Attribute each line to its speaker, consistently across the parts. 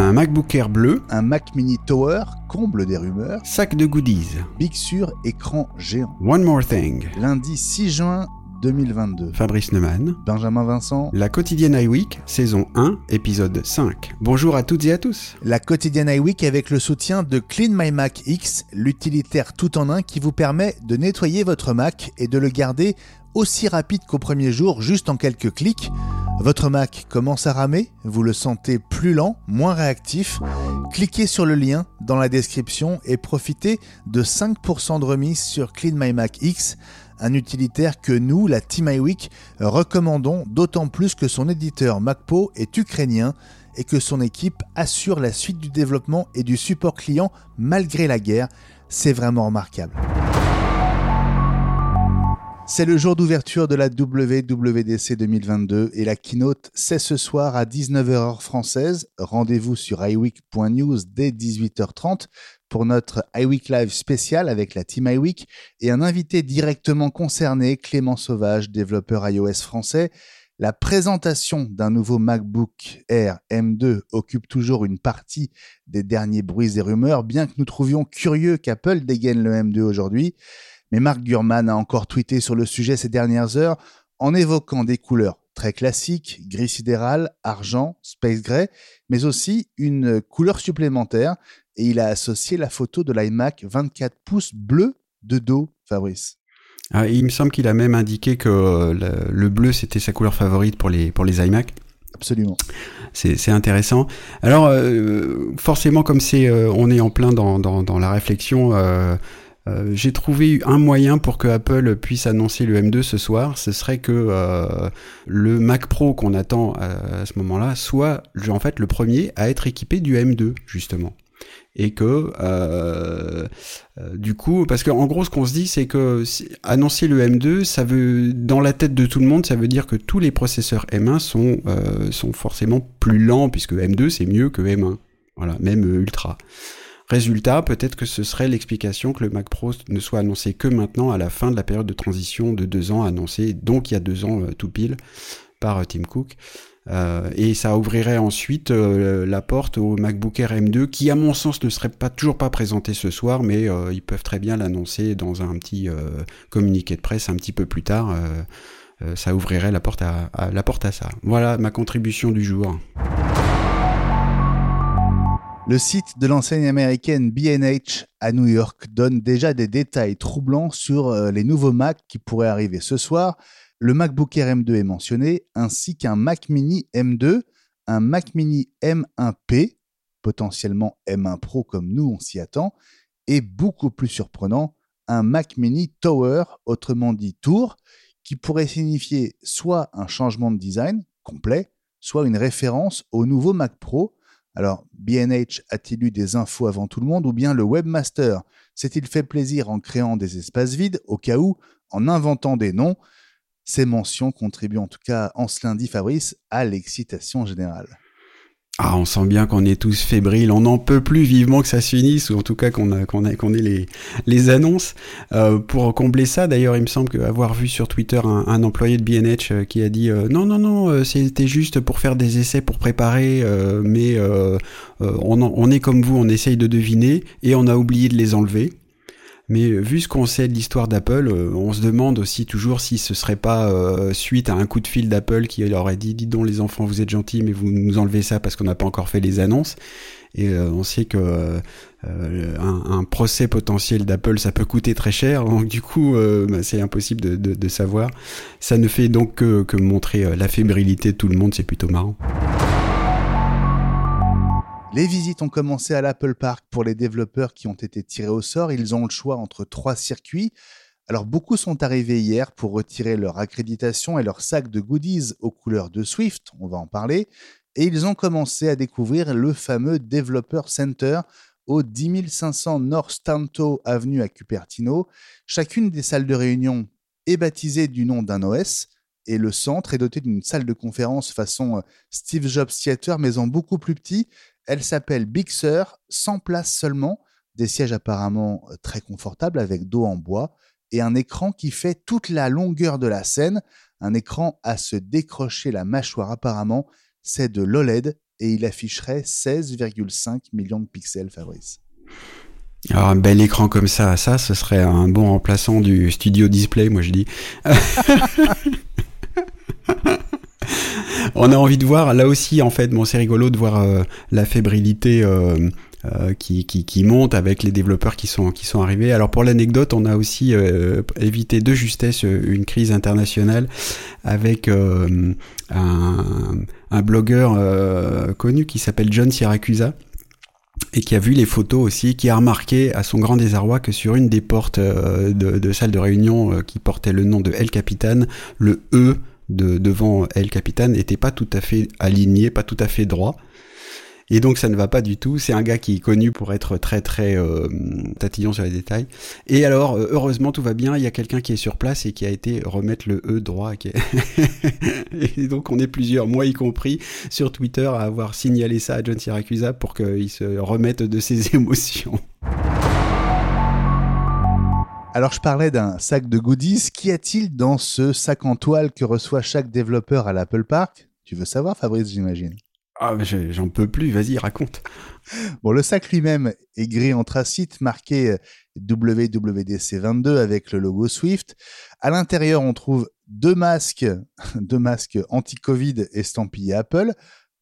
Speaker 1: Un MacBook Air bleu.
Speaker 2: Un Mac Mini Tower, comble des rumeurs.
Speaker 1: Sac de goodies.
Speaker 2: Big Sur, écran géant.
Speaker 1: One More Thing.
Speaker 2: Lundi 6 juin 2022.
Speaker 1: Fabrice Neumann.
Speaker 2: Benjamin Vincent.
Speaker 1: La quotidienne iWeek, saison 1, épisode 5. Bonjour à toutes et à tous.
Speaker 2: La quotidienne iWeek avec le soutien de Clean My Mac X, l'utilitaire tout en un qui vous permet de nettoyer votre Mac et de le garder aussi rapide qu'au premier jour, juste en quelques clics. Votre Mac commence à ramer, vous le sentez plus lent, moins réactif. Cliquez sur le lien dans la description et profitez de 5% de remise sur Clean X, un utilitaire que nous, la Team iWeek, recommandons d'autant plus que son éditeur MacPo est ukrainien et que son équipe assure la suite du développement et du support client malgré la guerre. C'est vraiment remarquable. C'est le jour d'ouverture de la WWDC 2022 et la keynote c'est ce soir à 19h française. Rendez-vous sur iweek.news dès 18h30 pour notre iWeek Live spécial avec la team iWeek et un invité directement concerné, Clément Sauvage, développeur iOS français. La présentation d'un nouveau MacBook Air M2 occupe toujours une partie des derniers bruits et rumeurs, bien que nous trouvions curieux qu'Apple dégaine le M2 aujourd'hui. Mais Mark Gurman a encore tweeté sur le sujet ces dernières heures en évoquant des couleurs très classiques, gris sidéral, argent, space gray, mais aussi une couleur supplémentaire et il a associé la photo de l'iMac 24 pouces bleu de dos, Fabrice.
Speaker 1: Ah, il me semble qu'il a même indiqué que le, bleu c'était sa couleur favorite pour les, pour les iMac.
Speaker 2: Absolument.
Speaker 1: C'est intéressant. Alors, euh, forcément, comme c'est, euh, on est en plein dans, dans, dans la réflexion, euh, euh, j'ai trouvé un moyen pour que Apple puisse annoncer le M2 ce soir, ce serait que euh, le Mac Pro qu'on attend à, ce moment-là soit en fait le premier à être équipé du M2 justement. Et que euh, du coup parce qu'en gros ce qu'on se dit c'est que annoncer le M2 ça veut dans la tête de tout le monde ça veut dire que tous les processeurs M1 sont sont forcément plus lents puisque M2 c'est mieux que M1 voilà même ultra Résultat, peut-être que ce serait l'explication que le Mac Pro ne soit annoncé que maintenant à la fin de la période de transition de deux ans annoncée, donc il y a deux ans euh, tout pile, par euh, Tim Cook. Euh, et ça ouvrirait ensuite la porte au MacBook Air M2 qui à mon sens ne serait pas toujours pas présenté ce soir mais ils peuvent très bien l'annoncer dans un petit communiqué de presse un petit peu plus tard. Ça ouvrirait la porte à, la porte à ça. Voilà ma contribution du jour
Speaker 2: le site de l'enseigne américaine B&H à New York donne déjà des détails troublants sur euh, les nouveaux Mac qui pourraient arriver ce soir. Le MacBook Air M2 est mentionné, ainsi qu'un Mac Mini M2, un Mac Mini M1P, potentiellement M1 Pro comme nous on s'y attend, et beaucoup plus surprenant, un Mac Mini Tower, autrement dit Tour, qui pourrait signifier soit un changement de design complet, soit une référence au nouveau Mac Pro, alors, BNH a-t-il eu des infos avant tout le monde ou bien le webmaster s'est-il fait plaisir en créant des espaces vides au cas où, en inventant des noms? Ces mentions contribuent en tout cas en ce lundi, Fabrice, à l'excitation générale.
Speaker 1: Ah, on sent bien qu'on est tous fébriles, on n'en peut plus vivement que ça se finisse, ou en tout cas qu'on qu'on ait les, annonces. Euh, pour combler ça, d'ailleurs, il me semble avoir vu sur Twitter un, employé de BNH euh, qui a dit euh, non, non, non, c'était juste pour faire des essais, pour préparer, mais on, on est comme vous, on essaye de deviner et on a oublié de les enlever. Mais euh, vu ce qu'on sait de l'histoire d'Apple, euh, on se demande aussi toujours si ce serait pas euh, suite à un coup de fil d'Apple qui leur aurait dit dites donc les enfants vous êtes gentils mais vous nous enlevez ça parce qu'on n'a pas encore fait les annonces. Et on sait que un, procès potentiel d'Apple ça peut coûter très cher donc du coup bah, c'est impossible de, de, savoir. Ça ne fait donc que, que montrer la fébrilité de tout le monde, c'est plutôt marrant.
Speaker 2: Les visites ont commencé à l'Apple Park pour les développeurs qui ont été tirés au sort. Ils ont le choix entre trois circuits. Alors beaucoup sont arrivés hier pour retirer leur accréditation et leur sac de goodies aux couleurs de Swift, on va en parler, et ils ont commencé à découvrir le fameux Developer Center au 10500 North Tanto Avenue à Cupertino. Chacune des salles de réunion est baptisée du nom d'un OS et le centre est doté d'une salle de conférence façon Steve Jobs Theater mais en beaucoup plus petit elle s'appelle Big Sur, 100 places seulement, des sièges apparemment euh, très confortables avec dos en bois et un écran qui fait toute la longueur de la scène, un écran à se décrocher la mâchoire apparemment, c'est de l'OLED et il afficherait 16,5 millions de pixels, Fabrice.
Speaker 1: Alors un bel écran comme ça, ça, ce serait un bon remplaçant du studio display, moi je dis. On a envie de voir, là aussi en fait, bon c'est rigolo de voir euh, la fébrilité euh, euh, qui, monte avec les développeurs qui sont, qui sont arrivés. Alors pour l'anecdote, on a aussi évité de justesse une crise internationale avec un, un, blogueur connu qui s'appelle John Siracusa et qui a vu les photos aussi, qui a remarqué à son grand désarroi que sur une des portes de, de salle de réunion qui portait le nom de El Capitan, le E de, devant El Capitan n'était pas tout à fait aligné, pas tout à fait droit. Et donc ça ne va pas du tout. C'est un gars qui est connu pour être très très euh, tatillon sur les détails. Et alors euh, heureusement tout va bien. Il y a quelqu'un qui est sur place et qui a été remettre le E droit. et donc on est plusieurs, moi y compris, sur Twitter à avoir signalé ça à John Siracusa pour qu'il se remette de ses émotions.
Speaker 2: Alors je parlais d'un sac de goodies. Qu'y a-t-il dans ce sac en toile que reçoit chaque développeur à l'Apple Park? Tu veux savoir Fabrice, j'imagine?
Speaker 1: Ah, j'en peux plus, vas-y, raconte.
Speaker 2: Bon, le sac lui-même est gris anthracite, marqué WWDC 22 avec le logo Swift. À l'intérieur, on trouve deux masques, deux masques anti-Covid estampillés Apple,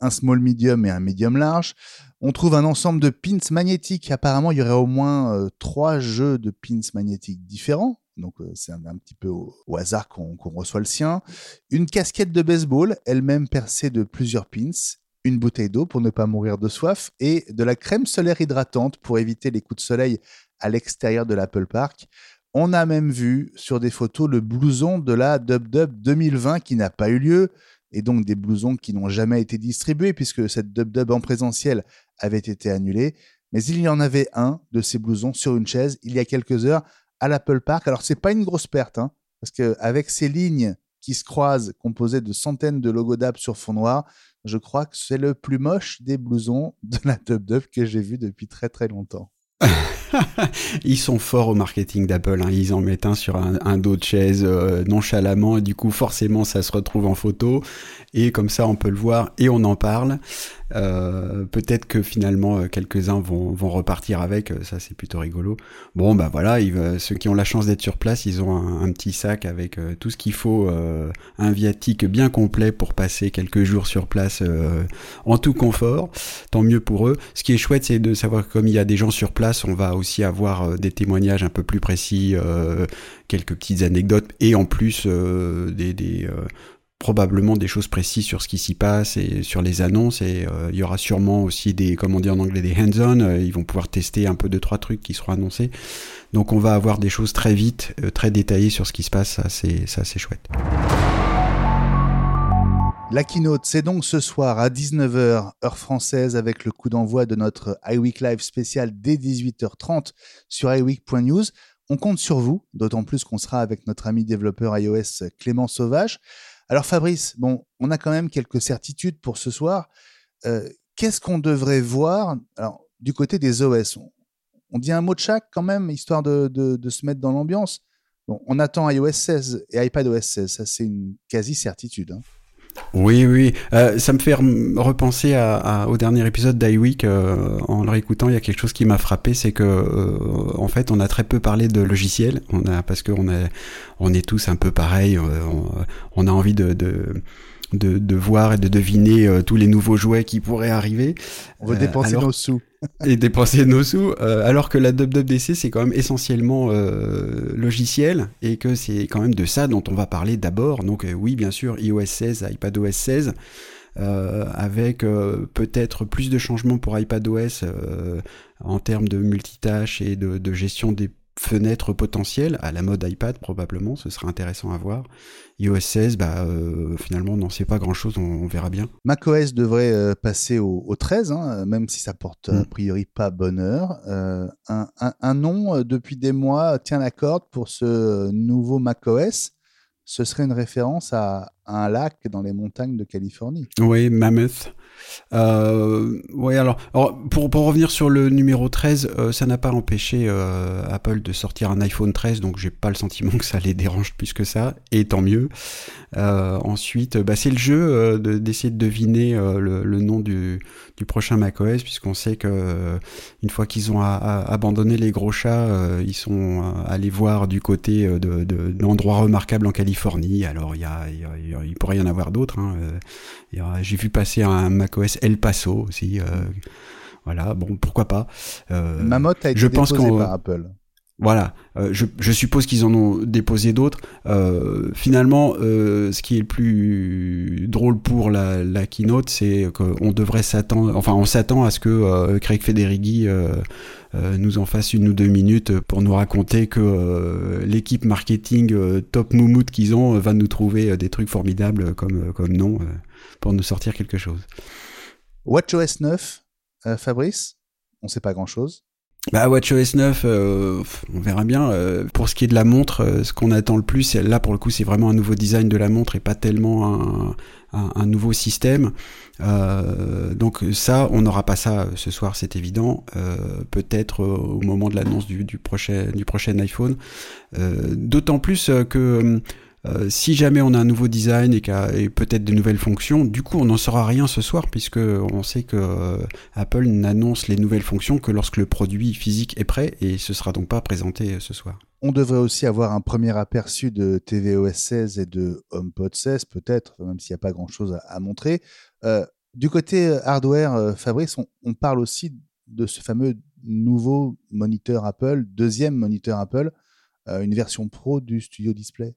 Speaker 2: un small medium et un medium large. On trouve un ensemble de pins magnétiques. Apparemment, il y aurait au moins euh, trois jeux de pins magnétiques différents. Donc, euh, c'est un, petit peu au, hasard qu'on reçoit le sien. Une casquette de baseball, elle-même percée de plusieurs pins. Une bouteille d'eau pour ne pas mourir de soif. Et de la crème solaire hydratante pour éviter les coups de soleil à l'extérieur de l'Apple Park. On a même vu sur des photos le blouson de la Dub Dub 2020 qui n'a pas eu lieu et donc des blousons qui n'ont jamais été distribués puisque cette Dub Dub en présentiel avait été annulée. Mais il y en avait un de ces blousons sur une chaise il y a quelques heures à l'Apple Park. Alors c'est pas une grosse perte, hein, parce qu'avec ces lignes qui se croisent, composées de centaines de logos d'Apple sur fond noir, je crois que c'est le plus moche des blousons de la Dub Dub que j'ai vu depuis très très longtemps.
Speaker 1: ils sont forts au marketing d'Apple. Hein. Ils en mettent un sur un, dos de chaise euh, nonchalamment et du coup forcément ça se retrouve en photo et comme ça on peut le voir et on en parle. Euh, peut-être que finalement euh, quelques-uns vont, repartir avec, euh, ça c'est plutôt rigolo. Bon bah voilà, ceux qui ont la chance d'être sur place, ils ont un, petit sac avec tout ce qu'il faut, un viatique bien complet pour passer quelques jours sur place en tout confort. Tant mieux pour eux. Ce qui est chouette, c'est de savoir que comme il y a des gens sur place, on va aussi avoir des témoignages un peu plus précis, quelques petites anecdotes et en plus des, des probablement des choses précises sur ce qui s'y passe et sur les annonces. Et euh, il y aura sûrement aussi des comme on en anglais des hands-on. Euh, ils vont pouvoir tester un peu de trois trucs qui seront annoncés. Donc on va avoir des choses très vite euh, très détaillées sur ce qui se passe. Ça c'est ça c'est chouette
Speaker 2: la keynote, c'est donc ce soir à 19h, heure française, avec le coup d'envoi de notre iWeek Live spécial dès 18h30 sur iWeek.news. On compte sur vous, d'autant plus qu'on sera avec notre ami développeur iOS Clément Sauvage. Alors Fabrice, bon, on a quand même quelques certitudes pour ce soir. Euh, qu'est-ce qu'on devrait voir? Alors, du côté des OS, on, dit un mot de chaque quand même, histoire de, se mettre dans l'ambiance. On attend iOS 16 et iPadOS 16, ça c'est une quasi-certitude. Hein.
Speaker 1: Oui, oui. Euh, ça me fait repenser au dernier épisode d'iWeek. Euh, en le réécoutant, il y a quelque chose qui m'a frappé, c'est que euh, en fait, on a très peu parlé de logiciels. On a parce qu'on est, on est tous un peu pareil. On, a envie de de, de, voir et de deviner euh, tous les nouveaux jouets qui pourraient arriver.
Speaker 2: On dépenser nos sous.
Speaker 1: et dépenser nos sous, euh, alors que la WWDC c'est quand même essentiellement euh, logiciel et que c'est quand même de ça dont on va parler d'abord. Donc oui, bien sûr, iOS 16, iPadOS 16. avec peut-être plus de changements pour iPadOS en termes de multitâche et de, de gestion des fenêtre potentielle à la mode iPad probablement, ce sera intéressant à voir. iOS 16, bah, euh, finalement on n'en sait pas grand-chose, on, verra bien.
Speaker 2: macOS devrait euh, passer au, 13, hein, même si ça porte a mm. priori pas bonheur. Euh, un, nom depuis des mois tient la corde pour ce nouveau macOS. Ce serait une référence à un lac dans les montagnes de Californie.
Speaker 1: Oui, Mammoth. Euh, oui, alors, pour, pour, revenir sur le numéro 13, euh, ça n'a pas empêché euh, Apple de sortir un iPhone 13, donc j'ai pas le sentiment que ça les dérange plus que ça, et tant mieux. Ensuite, bah, c'est le jeu d'essayer de, deviner le, nom du, du prochain macOS, puisqu'on sait que une fois qu'ils ont abandonné les gros chats, ils sont allés voir du côté de, d'endroits remarquables en Californie. Alors, il y a, il pourrait y en avoir d'autres. Hein. J'ai vu passer un macOS El Paso aussi. Euh, voilà, bon, pourquoi pas.
Speaker 2: Euh, Mammoth a été je pense déposé par Apple.
Speaker 1: Voilà, euh, je, je, suppose qu'ils en ont déposé d'autres. Euh, finalement, euh, ce qui est le plus drôle pour la, la keynote, c'est qu'on devrait s'attendre, enfin, on s'attend à ce que Craig Federighi nous en fasse une ou deux minutes pour nous raconter que l'équipe marketing top moumoute qu'ils ont va nous trouver des trucs formidables comme comme nom pour nous sortir quelque chose.
Speaker 2: WatchOS 9, Fabrice, on sait pas grand chose.
Speaker 1: Bah WatchOS 9, euh, on verra bien. Euh, pour ce qui est de la montre, euh, ce qu'on attend le plus, là pour le coup, c'est vraiment un nouveau design de la montre et pas tellement un, nouveau système. donc ça, on n'aura pas ça ce soir, c'est évident. Peut-être au moment de l'annonce du, prochain, du prochain iPhone. D'autant plus que euh, si jamais on a un nouveau design et, peut-être de nouvelles fonctions, du coup on n'en saura rien ce soir puisque on sait que euh, Apple n'annonce les nouvelles fonctions que lorsque le produit physique est prêt et ce sera donc pas présenté euh, ce soir.
Speaker 2: On devrait aussi avoir un premier aperçu de tvOS 16 et de HomePod 16 peut-être, même s'il n'y a pas grand-chose à, montrer. du côté hardware, Fabrice, on, parle aussi de ce fameux nouveau moniteur Apple, deuxième moniteur Apple, une version pro du Studio Display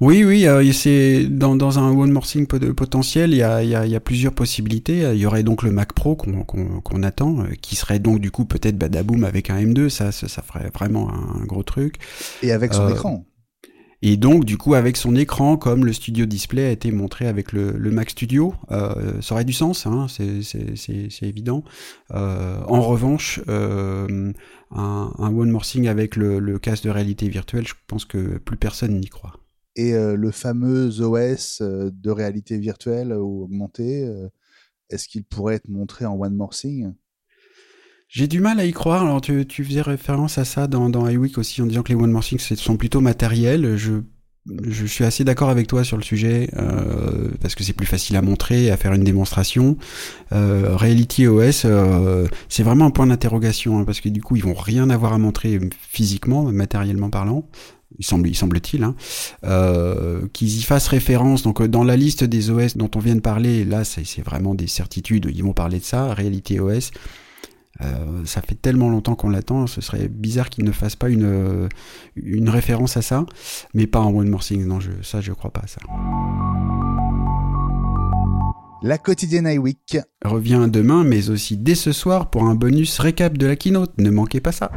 Speaker 1: oui, oui, euh, c'est dans, dans un One More Thing potentiel, il y a, y, a, y a, plusieurs possibilités. Il y aurait donc le Mac Pro qu'on attend, euh, qui serait donc du coup peut-être badaboom avec un M2, ça, ça, ça, ferait vraiment un gros truc.
Speaker 2: Et avec son euh, écran.
Speaker 1: Et donc, du coup, avec son écran, comme le Studio Display a été montré avec le, le Mac Studio, euh, ça aurait du sens, hein, c'est évident. Euh, en revanche, euh, un, un, One More Thing avec le, le casque de réalité virtuelle, je pense que plus personne n'y croit
Speaker 2: et le fameux OS de réalité virtuelle ou augmentée, est-ce qu'il pourrait être montré en One More Thing?
Speaker 1: J'ai du mal à y croire. Alors, tu, tu faisais référence à ça dans, dans iWeek aussi en disant que les One More Things sont plutôt matériels. Je, je suis assez d'accord avec toi sur le sujet euh, parce que c'est plus facile à montrer, à faire une démonstration. Euh, Reality OS, euh, c'est vraiment un point d'interrogation hein, parce que du coup, ils vont rien avoir à montrer physiquement, matériellement parlant il semble, il semble-t-il, hein, euh, qu'ils y fassent référence. Donc dans la liste des OS dont on vient de parler, là c'est vraiment des certitudes. Ils vont parler de ça, réalité OS. Euh, ça fait tellement longtemps qu'on l'attend, ce serait bizarre qu'ils ne fassent pas une, une référence à ça, mais pas en One More Thing. Non, je, ça je crois pas à ça.
Speaker 2: La quotidienne iWeek
Speaker 1: revient demain, mais aussi dès ce soir pour un bonus récap de la keynote. Ne manquez pas ça.